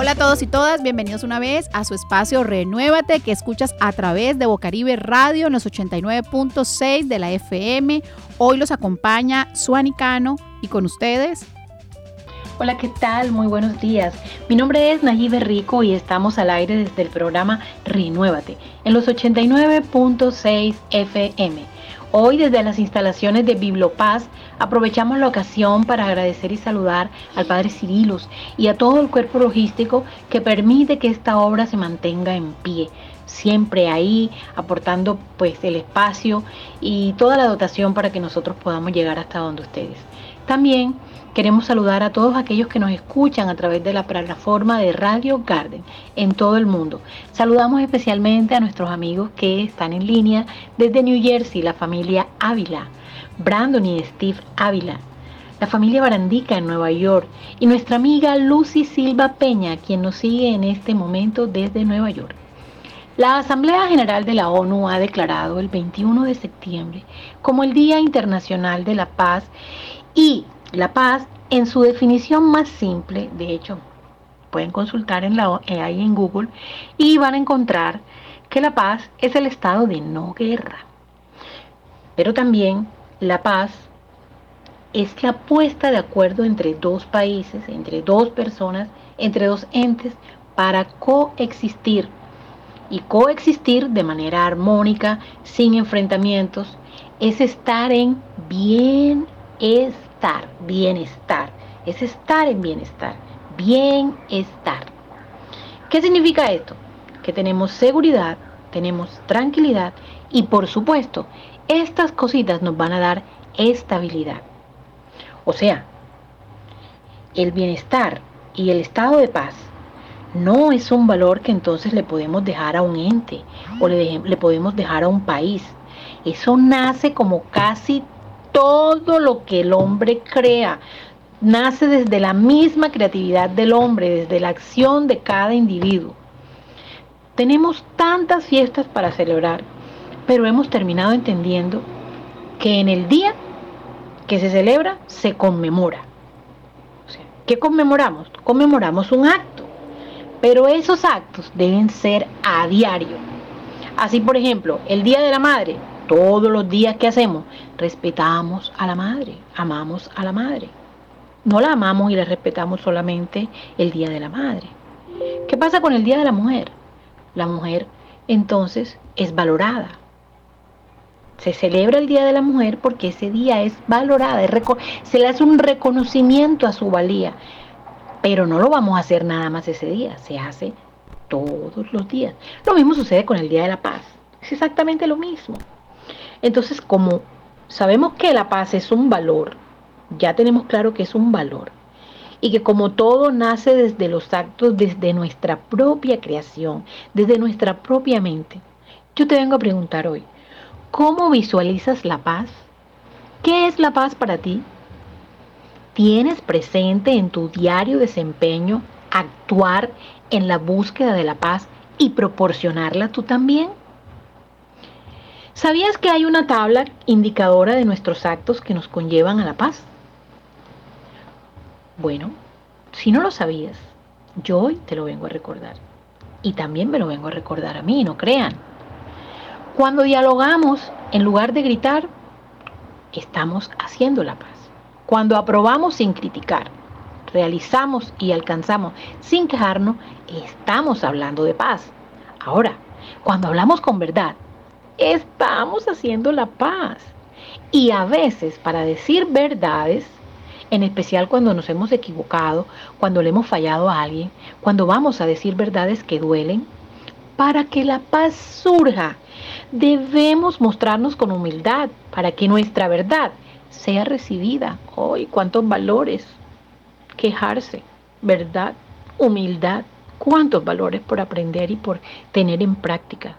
Hola a todos y todas, bienvenidos una vez a su espacio Renuévate que escuchas a través de Bocaribe Radio en los 89.6 de la FM. Hoy los acompaña Suanicano y con ustedes Hola, ¿qué tal? Muy buenos días. Mi nombre es Nayibe Rico y estamos al aire desde el programa Renuévate en los 89.6 FM. Hoy desde las instalaciones de Bibliopaz aprovechamos la ocasión para agradecer y saludar al Padre Cirilos y a todo el cuerpo logístico que permite que esta obra se mantenga en pie siempre ahí aportando pues el espacio y toda la dotación para que nosotros podamos llegar hasta donde ustedes. También Queremos saludar a todos aquellos que nos escuchan a través de la plataforma de Radio Garden en todo el mundo. Saludamos especialmente a nuestros amigos que están en línea desde New Jersey, la familia Ávila, Brandon y Steve Ávila, la familia Barandica en Nueva York y nuestra amiga Lucy Silva Peña, quien nos sigue en este momento desde Nueva York. La Asamblea General de la ONU ha declarado el 21 de septiembre como el Día Internacional de la Paz y la paz, en su definición más simple, de hecho, pueden consultar en la, eh, ahí en Google y van a encontrar que la paz es el estado de no guerra. Pero también la paz es la puesta de acuerdo entre dos países, entre dos personas, entre dos entes para coexistir y coexistir de manera armónica, sin enfrentamientos, es estar en bienestar estar, bienestar. Es estar en bienestar, bienestar. ¿Qué significa esto? Que tenemos seguridad, tenemos tranquilidad y por supuesto, estas cositas nos van a dar estabilidad. O sea, el bienestar y el estado de paz no es un valor que entonces le podemos dejar a un ente o le, le podemos dejar a un país. Eso nace como casi todo lo que el hombre crea nace desde la misma creatividad del hombre, desde la acción de cada individuo. Tenemos tantas fiestas para celebrar, pero hemos terminado entendiendo que en el día que se celebra se conmemora. ¿Qué conmemoramos? Conmemoramos un acto, pero esos actos deben ser a diario. Así, por ejemplo, el Día de la Madre todos los días que hacemos, respetamos a la madre, amamos a la madre. No la amamos y la respetamos solamente el Día de la Madre. ¿Qué pasa con el Día de la Mujer? La mujer entonces es valorada. Se celebra el Día de la Mujer porque ese día es valorada, se le hace un reconocimiento a su valía. Pero no lo vamos a hacer nada más ese día, se hace todos los días. Lo mismo sucede con el Día de la Paz. Es exactamente lo mismo. Entonces, como sabemos que la paz es un valor, ya tenemos claro que es un valor, y que como todo nace desde los actos, desde nuestra propia creación, desde nuestra propia mente, yo te vengo a preguntar hoy, ¿cómo visualizas la paz? ¿Qué es la paz para ti? ¿Tienes presente en tu diario desempeño actuar en la búsqueda de la paz y proporcionarla tú también? ¿Sabías que hay una tabla indicadora de nuestros actos que nos conllevan a la paz? Bueno, si no lo sabías, yo hoy te lo vengo a recordar. Y también me lo vengo a recordar a mí, no crean. Cuando dialogamos, en lugar de gritar, estamos haciendo la paz. Cuando aprobamos sin criticar, realizamos y alcanzamos sin quejarnos, estamos hablando de paz. Ahora, cuando hablamos con verdad, estamos haciendo la paz. Y a veces para decir verdades, en especial cuando nos hemos equivocado, cuando le hemos fallado a alguien, cuando vamos a decir verdades que duelen, para que la paz surja, debemos mostrarnos con humildad para que nuestra verdad sea recibida. ¡Ay, cuántos valores! Quejarse, verdad, humildad, cuántos valores por aprender y por tener en práctica.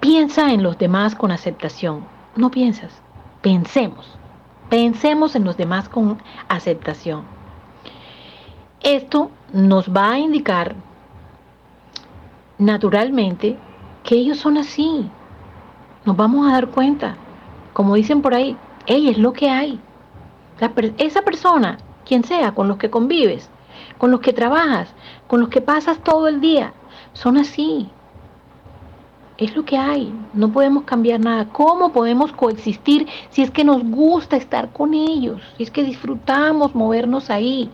Piensa en los demás con aceptación. No piensas, pensemos. Pensemos en los demás con aceptación. Esto nos va a indicar naturalmente que ellos son así. Nos vamos a dar cuenta. Como dicen por ahí, ella es lo que hay. esa persona, quien sea, con los que convives, con los que trabajas, con los que pasas todo el día. Son así. Es lo que hay. No podemos cambiar nada. ¿Cómo podemos coexistir si es que nos gusta estar con ellos? Si es que disfrutamos movernos ahí.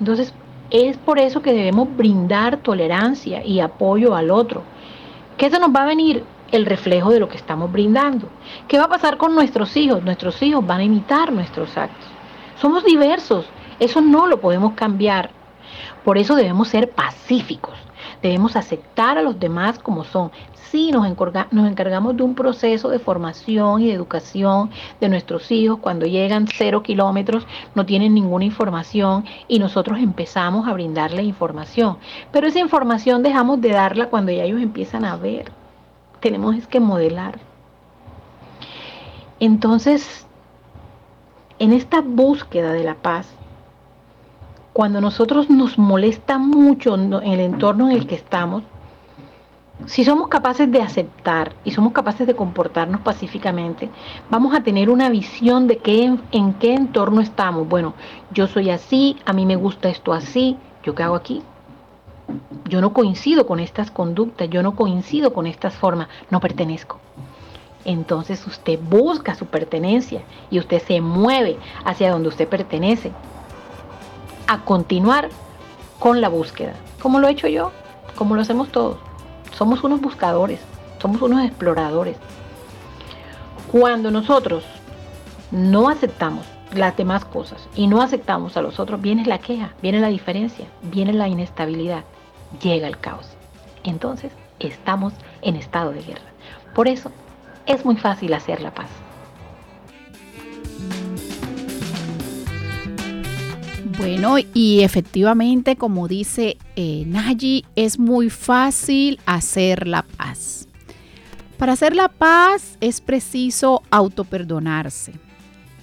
Entonces, es por eso que debemos brindar tolerancia y apoyo al otro. ¿Qué se nos va a venir? El reflejo de lo que estamos brindando. ¿Qué va a pasar con nuestros hijos? Nuestros hijos van a imitar nuestros actos. Somos diversos. Eso no lo podemos cambiar. Por eso debemos ser pacíficos. Debemos aceptar a los demás como son, sí nos, nos encargamos de un proceso de formación y de educación de nuestros hijos cuando llegan cero kilómetros, no tienen ninguna información y nosotros empezamos a brindarle información. Pero esa información dejamos de darla cuando ya ellos empiezan a ver. Tenemos es que modelar. Entonces, en esta búsqueda de la paz, cuando nosotros nos molesta mucho en el entorno en el que estamos, si somos capaces de aceptar y somos capaces de comportarnos pacíficamente, vamos a tener una visión de qué, en, qué entorno estamos. Bueno, yo soy así, a mí me gusta esto así, ¿yo qué hago aquí? Yo no coincido con estas conductas, yo no coincido con estas formas, no pertenezco. Entonces usted busca su pertenencia y usted se mueve hacia donde usted pertenece. A continuar con la búsqueda, como lo he hecho yo, como lo hacemos todos. Somos unos buscadores, somos unos exploradores. Cuando nosotros no aceptamos las demás cosas y no aceptamos a los otros, viene la queja, viene la diferencia, viene la inestabilidad, llega el caos. Entonces estamos en estado de guerra. Por eso es muy fácil hacer la paz. Bueno, y efectivamente, como dice eh, es muy fácil hacer la paz. Para hacer la paz es preciso autoperdonarse.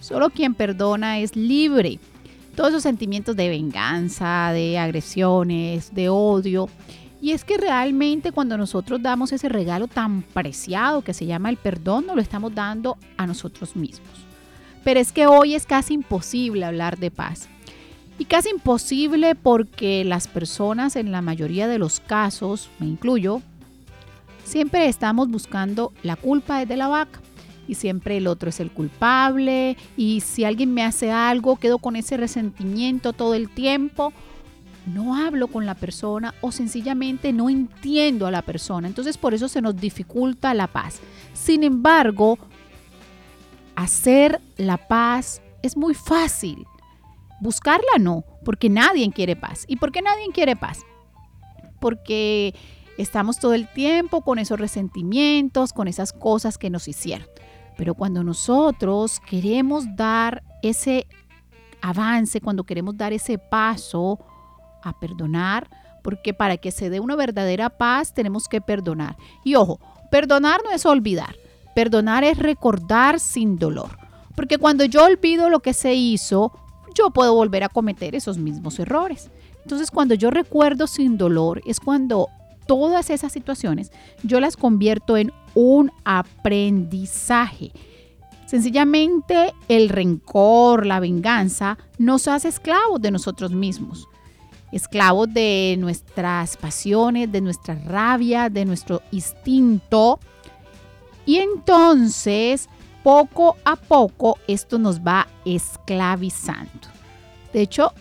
Solo quien perdona es libre. Todos esos sentimientos de venganza, de agresiones, de odio. Y es que realmente cuando nosotros damos ese regalo tan preciado que se llama el perdón, nos lo estamos dando a nosotros mismos. Pero es que hoy es casi imposible hablar de paz. Y casi imposible porque las personas en la mayoría de los casos, me incluyo, siempre estamos buscando la culpa de la vaca y siempre el otro es el culpable y si alguien me hace algo quedo con ese resentimiento todo el tiempo, no hablo con la persona o sencillamente no entiendo a la persona. Entonces por eso se nos dificulta la paz. Sin embargo, hacer la paz es muy fácil. Buscarla no, porque nadie quiere paz. ¿Y por qué nadie quiere paz? Porque estamos todo el tiempo con esos resentimientos, con esas cosas que nos hicieron. Pero cuando nosotros queremos dar ese avance, cuando queremos dar ese paso a perdonar, porque para que se dé una verdadera paz tenemos que perdonar. Y ojo, perdonar no es olvidar, perdonar es recordar sin dolor. Porque cuando yo olvido lo que se hizo, yo puedo volver a cometer esos mismos errores. Entonces, cuando yo recuerdo sin dolor, es cuando todas esas situaciones yo las convierto en un aprendizaje. Sencillamente el rencor, la venganza, nos hace esclavos de nosotros mismos, esclavos de nuestras pasiones, de nuestra rabia, de nuestro instinto. Y entonces poco a poco esto nos va esclavizando. De hecho,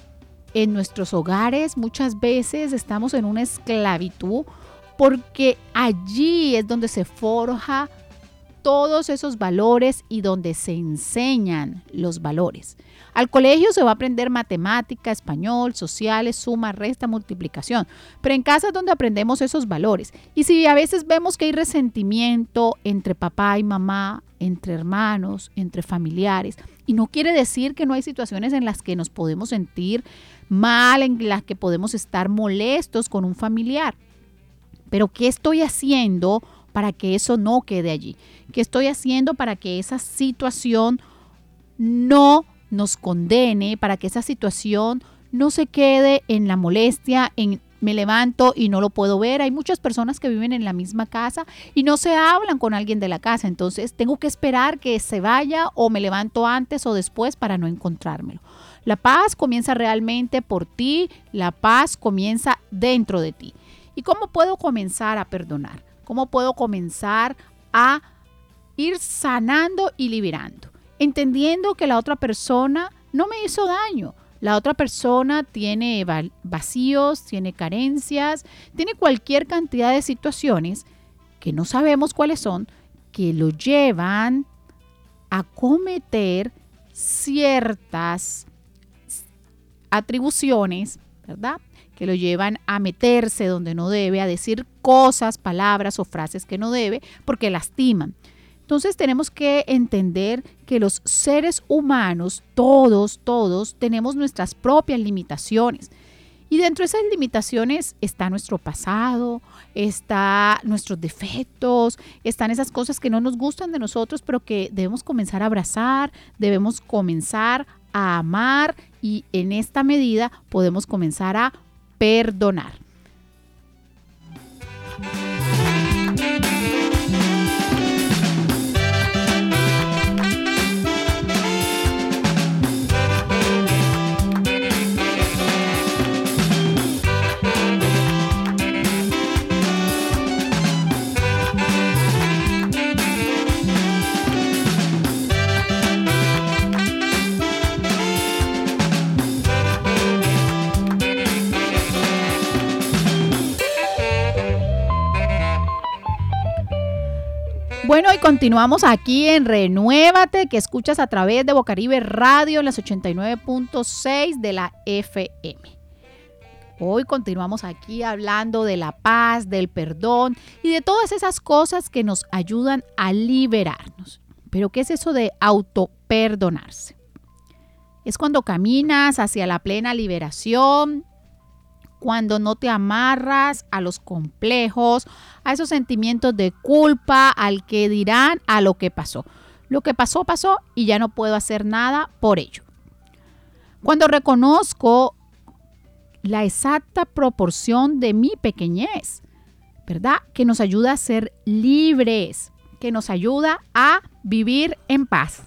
en nuestros hogares muchas veces estamos en una esclavitud porque allí es donde se forja todos esos valores y donde se enseñan los valores. Al colegio se va a aprender matemática, español, sociales, suma, resta, multiplicación, pero en casa es donde aprendemos esos valores. Y si a veces vemos que hay resentimiento entre papá y mamá, entre hermanos, entre familiares, y no quiere decir que no hay situaciones en las que nos podemos sentir mal, en las que podemos estar molestos con un familiar. Pero ¿qué estoy haciendo para que eso no quede allí? ¿Qué estoy haciendo para que esa situación no nos condene, para que esa situación no se quede en la molestia, en me levanto y no lo puedo ver. Hay muchas personas que viven en la misma casa y no se hablan con alguien de la casa. Entonces tengo que esperar que se vaya o me levanto antes o después para no encontrármelo. La paz comienza realmente por ti, la paz comienza dentro de ti. ¿Y cómo puedo comenzar a perdonar? ¿Cómo puedo comenzar a ir sanando y liberando? Entendiendo que la otra persona no me hizo daño, la otra persona tiene vacíos, tiene carencias, tiene cualquier cantidad de situaciones que no sabemos cuáles son, que lo llevan a cometer ciertas atribuciones, ¿verdad? Que lo llevan a meterse donde no debe, a decir cosas, palabras o frases que no debe, porque lastiman. Entonces tenemos que entender que los seres humanos, todos, todos, tenemos nuestras propias limitaciones. Y dentro de esas limitaciones está nuestro pasado, está nuestros defectos, están esas cosas que no nos gustan de nosotros, pero que debemos comenzar a abrazar, debemos comenzar a amar y en esta medida podemos comenzar a perdonar. Bueno, y continuamos aquí en Renuévate, que escuchas a través de Bocaribe Radio en las 89.6 de la FM. Hoy continuamos aquí hablando de la paz, del perdón y de todas esas cosas que nos ayudan a liberarnos. Pero ¿qué es eso de autoperdonarse? Es cuando caminas hacia la plena liberación, cuando no te amarras a los complejos, a esos sentimientos de culpa, al que dirán, a lo que pasó. Lo que pasó, pasó y ya no puedo hacer nada por ello. Cuando reconozco la exacta proporción de mi pequeñez, ¿verdad? Que nos ayuda a ser libres, que nos ayuda a vivir en paz.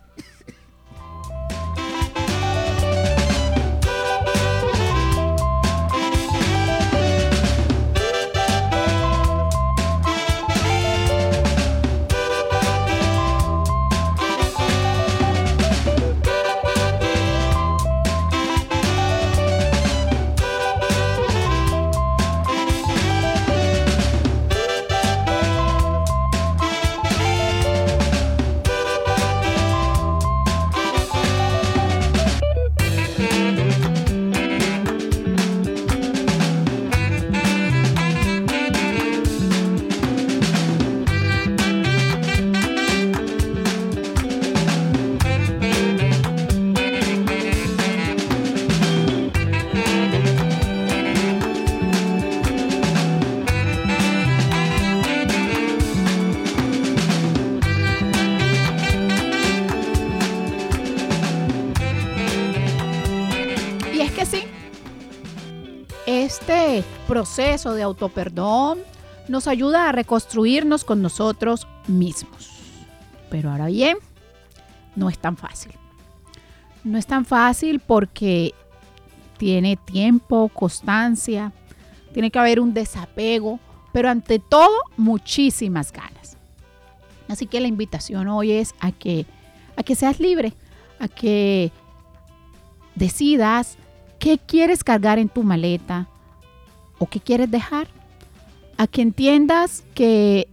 Proceso de autoperdón nos ayuda a reconstruirnos con nosotros mismos. Pero ahora bien, no es tan fácil. No es tan fácil porque tiene tiempo, constancia, tiene que haber un desapego, pero ante todo muchísimas ganas. Así que la invitación hoy es a que, a que seas libre, a que decidas qué quieres cargar en tu maleta, o qué quieres dejar, a que entiendas que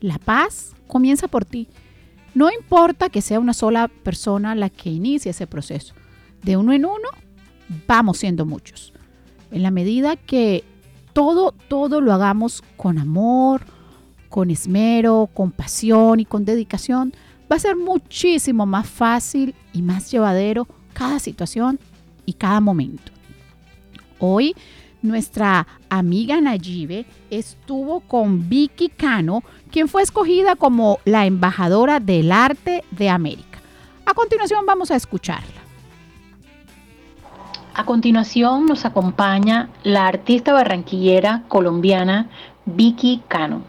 la paz comienza por ti. No importa que sea una sola persona la que inicie ese proceso. De uno en uno vamos siendo muchos. En la medida que todo, todo lo hagamos con amor, con esmero, con pasión y con dedicación, va a ser muchísimo más fácil y más llevadero cada situación y cada momento. Hoy nuestra amiga Nayibe estuvo con Vicky Cano, quien fue escogida como la embajadora del arte de América. A continuación vamos a escucharla. A continuación nos acompaña la artista barranquillera colombiana Vicky Cano.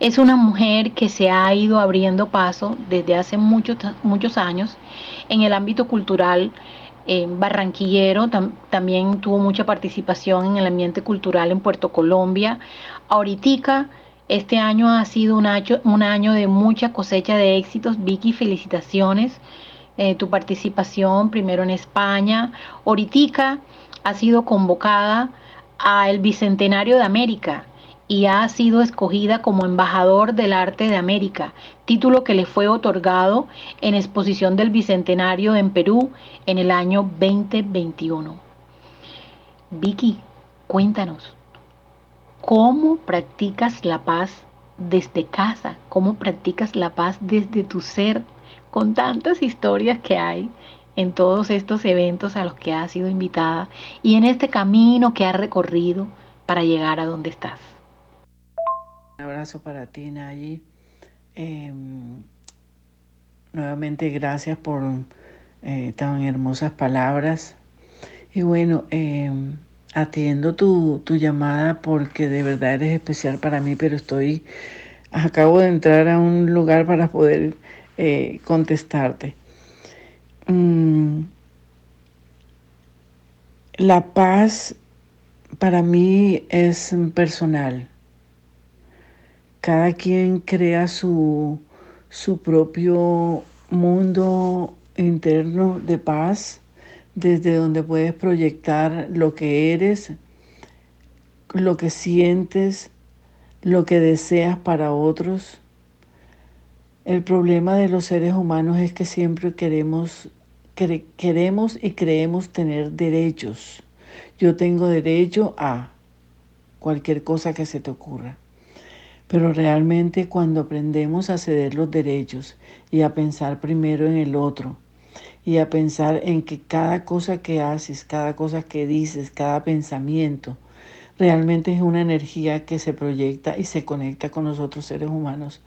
Es una mujer que se ha ido abriendo paso desde hace muchos, muchos años en el ámbito cultural eh, barranquillero, también tuvo mucha participación en el ambiente cultural en Puerto Colombia. Ahorita, este año ha sido un año, de mucha cosecha de éxitos. Vicky, felicitaciones. Eh, tu participación primero en España. Ahorita ha sido convocada al Bicentenario de América y ha sido escogida como embajador del arte de América, título que le fue otorgado en exposición del Bicentenario en Perú en el año 2021. Vicky, cuéntanos, ¿cómo practicas la paz desde casa? ¿Cómo practicas la paz desde tu ser? Con tantas historias que hay en todos estos eventos a los que has sido invitada y en este camino que has recorrido para llegar a donde estás. Un abrazo para ti, Nayi. Em, nuevamente gracias por eh, tan hermosas palabras. Y bueno, em, atiendo tu, tu, llamada porque de verdad eres especial para mí, pero estoy, acabo de entrar a un lugar para poder eh, contestarte. Mm, la paz para mí es personal cada quien crea su, su propio mundo interno de paz, desde donde puedes proyectar lo que eres, lo que sientes, lo que deseas para otros. El problema de los seres humanos es que siempre queremos, queremos y creemos tener derechos. Yo tengo derecho a cualquier cosa que se te ocurra. Pero realmente cuando aprendemos a ceder los derechos y a pensar primero en el otro y a pensar en que cada cosa que haces, cada cosa que dices, cada pensamiento, realmente es una energía que se proyecta y se conecta con los otros seres humanos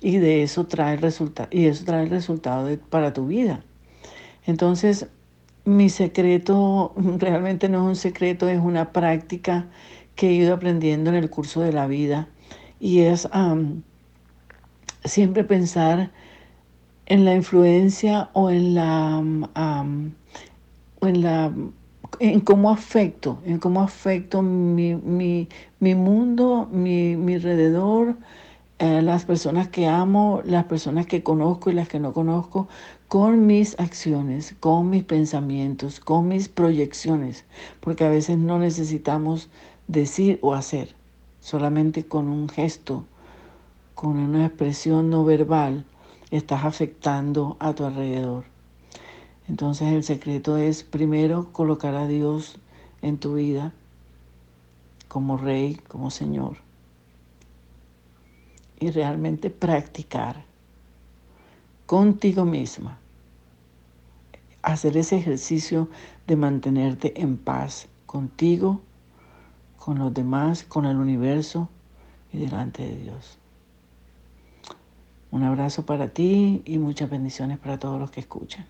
y de eso trae resultado y eso trae el resultado para tu vida. Entonces, mi secreto realmente no es un secreto, es una práctica que he ido aprendiendo en el curso de la vida y es siempre pensar en la influencia o en la, en la en cómo afecto, en cómo afecto mi, mundo, mi, mi alrededor, eh, las personas que amo, las personas que conozco y las que no conozco, con mis acciones, con mis pensamientos, con mis proyecciones, porque a veces no necesitamos decir o hacer solamente con un gesto, con una expresión no verbal, estás afectando a tu alrededor. Entonces el secreto es primero colocar a Dios en tu vida como rey, como Señor. Y realmente practicar contigo misma. Hacer ese ejercicio de mantenerte en paz contigo con los demás, con el universo y delante de Dios. Un abrazo para ti y muchas bendiciones para todos los que escuchan.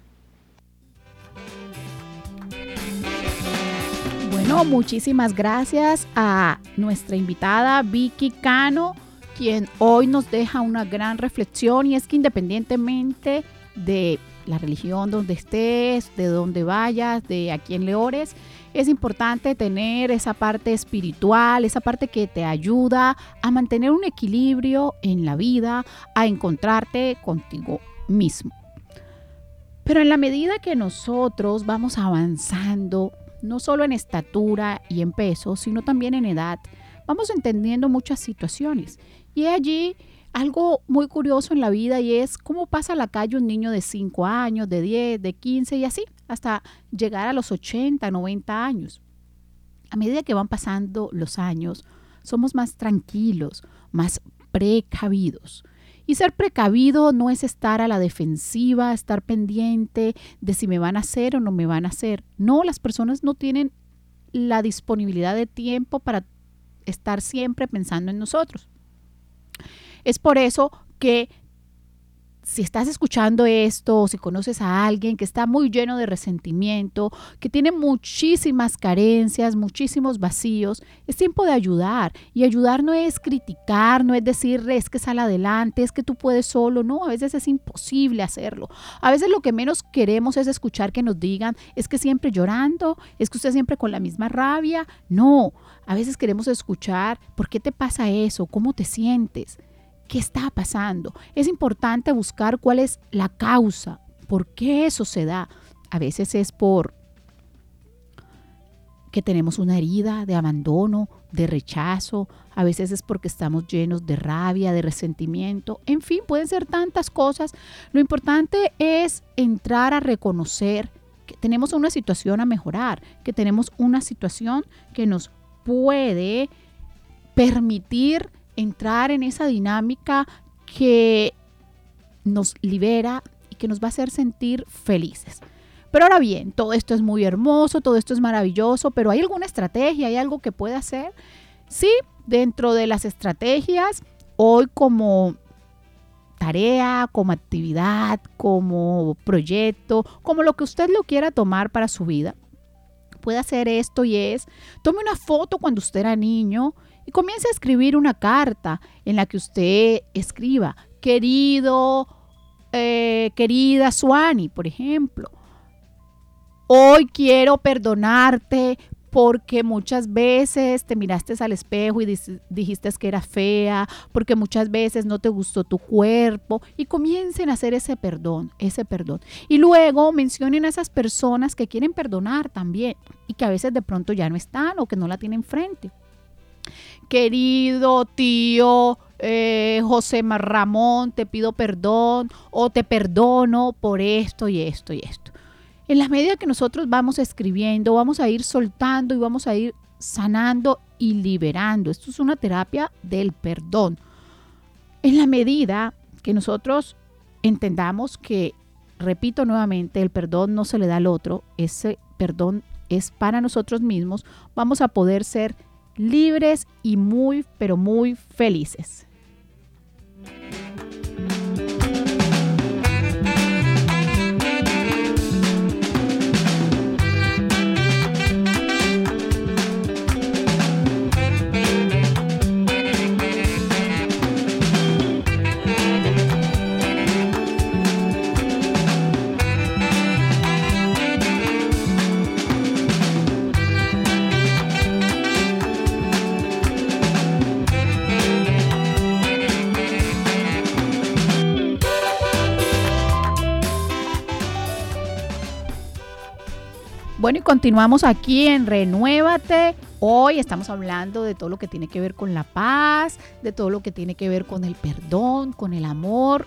Bueno, muchísimas gracias a nuestra invitada Vicky Cano, quien hoy nos deja una gran reflexión y es que independientemente de la religión donde estés, de dónde vayas, de a quién le ores, es importante tener esa parte espiritual, esa parte que te ayuda a mantener un equilibrio en la vida, a encontrarte contigo mismo. Pero en la medida que nosotros vamos avanzando, no solo en estatura y en peso, sino también en edad, vamos entendiendo muchas situaciones. Y allí algo muy curioso en la vida y es cómo pasa a la calle un niño de 5 años, de 10, de 15 y así hasta llegar a los 80, 90 años. A medida que van pasando los años, somos más tranquilos, más precavidos. Y ser precavido no es estar a la defensiva, estar pendiente de si me van a hacer o no me van a hacer. No, las personas no tienen la disponibilidad de tiempo para estar siempre pensando en nosotros. Es por eso que si estás escuchando esto si conoces a alguien que está muy lleno de resentimiento, que tiene muchísimas carencias, muchísimos vacíos, es tiempo de ayudar. Y ayudar no es criticar, no es decirle es que sal adelante, es que tú puedes solo. No, a veces es imposible hacerlo. A veces lo que menos queremos es escuchar que nos digan es que siempre llorando, es que usted siempre con la misma rabia. No, a veces queremos escuchar por qué te pasa eso, cómo te sientes. ¿Qué está pasando? Es importante buscar cuál es la causa, por qué eso se da. A veces es por que tenemos una herida de abandono, de rechazo, a veces es porque estamos llenos de rabia, de resentimiento, en fin, pueden ser tantas cosas. Lo importante es entrar a reconocer que tenemos una situación a mejorar, que tenemos una situación que nos puede permitir entrar en esa dinámica que nos libera y que nos va a hacer sentir felices. Pero ahora bien, todo esto es muy hermoso, todo esto es maravilloso, pero ¿hay alguna estrategia? ¿Hay algo que pueda hacer? Sí, dentro de las estrategias, hoy como tarea, como actividad, como proyecto, como lo que usted lo quiera tomar para su vida, puede hacer esto y es, tome una foto cuando usted era niño y comience a escribir una carta en la que usted escriba, querido, eh, querida Suani, por ejemplo, hoy quiero perdonarte porque muchas veces te miraste al espejo y dijiste que era fea, porque muchas veces no te gustó tu cuerpo y comiencen a hacer ese perdón, ese perdón. Y luego mencionen a esas personas que quieren perdonar también y que a veces de pronto ya no están o que no la tienen frente querido tío eh, José Ramón, te pido perdón o te perdono por esto y esto y esto. En la medida que nosotros vamos escribiendo, vamos a ir soltando y vamos a ir sanando y liberando. Esto es una terapia del perdón. En la medida que nosotros entendamos que, repito nuevamente, el perdón no se le da al otro, ese perdón es para nosotros mismos, vamos a poder ser libres y muy, pero muy felices. Continuamos aquí en Renuévate. Hoy estamos hablando de todo lo que tiene que ver con la paz, de todo lo que tiene que ver con el perdón, con el amor,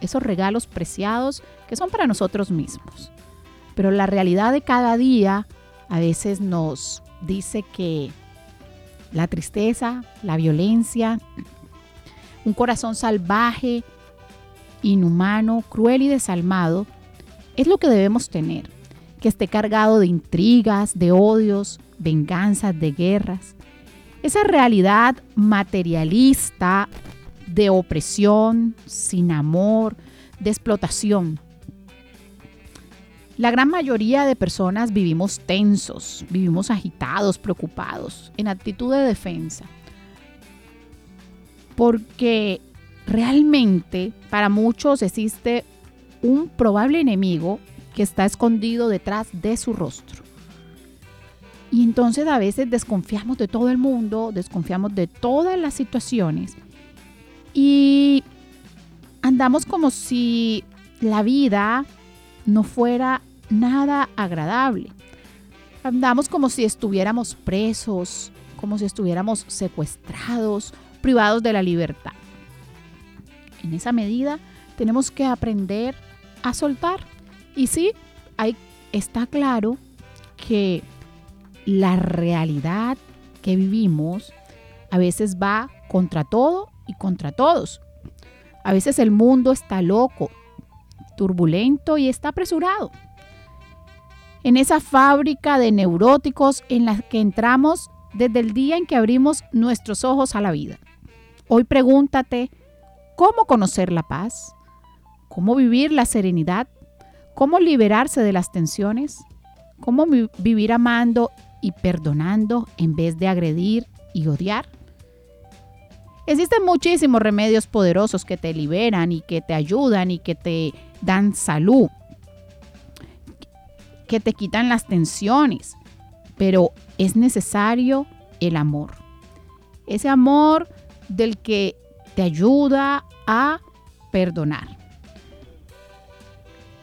esos regalos preciados que son para nosotros mismos. Pero la realidad de cada día a veces nos dice que la tristeza, la violencia, un corazón salvaje, inhumano, cruel y desalmado, es lo que debemos tener que esté cargado de intrigas, de odios, venganzas, de guerras. Esa realidad materialista de opresión, sin amor, de explotación. La gran mayoría de personas vivimos tensos, vivimos agitados, preocupados, en actitud de defensa. Porque realmente para muchos existe un probable enemigo que está escondido detrás de su rostro. Y entonces a veces desconfiamos de todo el mundo, desconfiamos de todas las situaciones y andamos como si la vida no fuera nada agradable. Andamos como si estuviéramos presos, como si estuviéramos secuestrados, privados de la libertad. En esa medida tenemos que aprender a soltar y sí, está claro que la realidad que vivimos a veces va contra todo y contra todos. A veces el mundo está loco, turbulento y está apresurado. En esa fábrica de neuróticos en la que entramos desde el día en que abrimos nuestros ojos a la vida. Hoy pregúntate, ¿cómo conocer la paz? cómo vivir la serenidad, cómo liberarse de las tensiones, cómo vivir amando y perdonando en vez de agredir y odiar. Existen muchísimos remedios poderosos que te liberan y que te ayudan y que te dan salud, que te quitan las tensiones, pero es necesario el amor. Ese amor del que te ayuda a perdonar.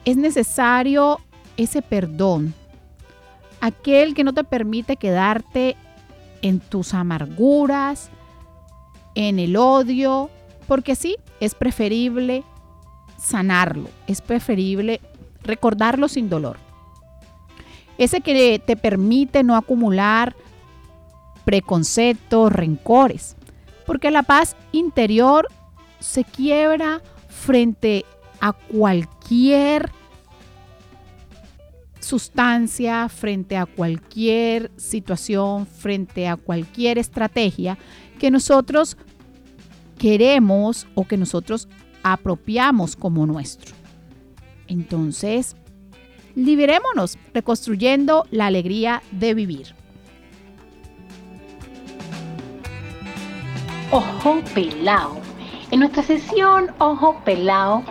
Es necesario ese perdón, aquel que no te permite quedarte en tus amarguras, en el odio, porque sí, es preferible sanarlo, es preferible recordarlo sin dolor. Ese que te permite no acumular preconceptos, rencores, porque la paz interior se quiebra frente a cualquier sustancia, frente a cualquier situación, frente a cualquier estrategia que nosotros queremos o que nosotros apropiamos como nuestro. Entonces, liberémonos reconstruyendo la alegría de vivir. Ojo pelao. En nuestra sesión Ojo pelao,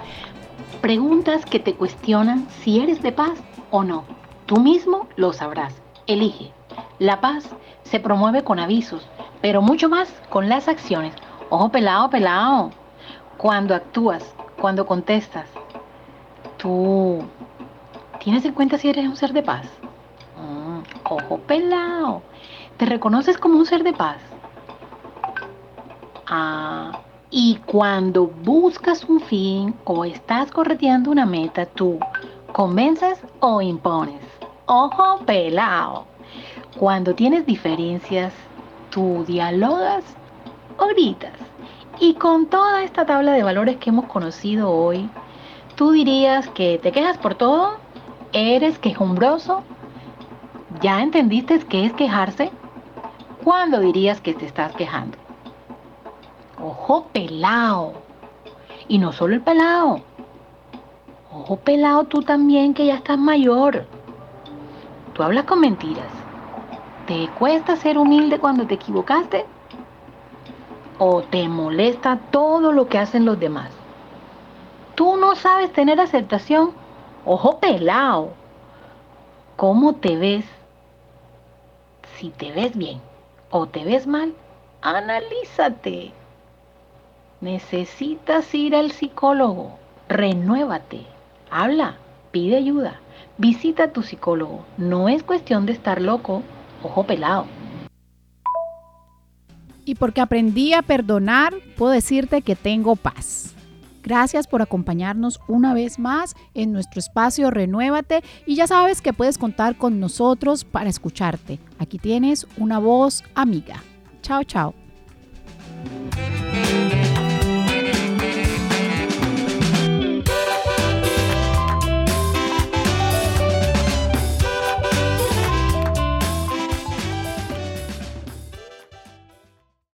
preguntas que te cuestionan si eres de paz o no. Tú mismo lo sabrás. Elige. La paz se promueve con avisos, pero mucho más con las acciones. Ojo pelado, pelado. Cuando actúas, cuando contestas, tú tienes en cuenta si eres un ser de paz. Mm, ojo pelado. ¿Te reconoces como un ser de paz? Ah, y cuando buscas un fin o estás correteando una meta, tú convences o impones. Ojo pelado. Cuando tienes diferencias, tú dialogas o gritas. Y con toda esta tabla de valores que hemos conocido hoy, tú dirías que te quejas por todo, eres quejumbroso, ¿ya entendiste qué es quejarse? ¿Cuándo dirías que te estás quejando? Ojo pelado. Y no solo el pelado. Ojo pelado tú también que ya estás mayor. Tú hablas con mentiras. ¿Te cuesta ser humilde cuando te equivocaste? ¿O te molesta todo lo que hacen los demás? ¿Tú no sabes tener aceptación? Ojo pelado. ¿Cómo te ves? Si te ves bien o te ves mal, analízate. Necesitas ir al psicólogo. Renuévate. Habla. Pide ayuda. Visita a tu psicólogo. No es cuestión de estar loco ojo pelado. Y porque aprendí a perdonar, puedo decirte que tengo paz. Gracias por acompañarnos una vez más en nuestro espacio Renuévate y ya sabes que puedes contar con nosotros para escucharte. Aquí tienes una voz amiga. Chao, chao.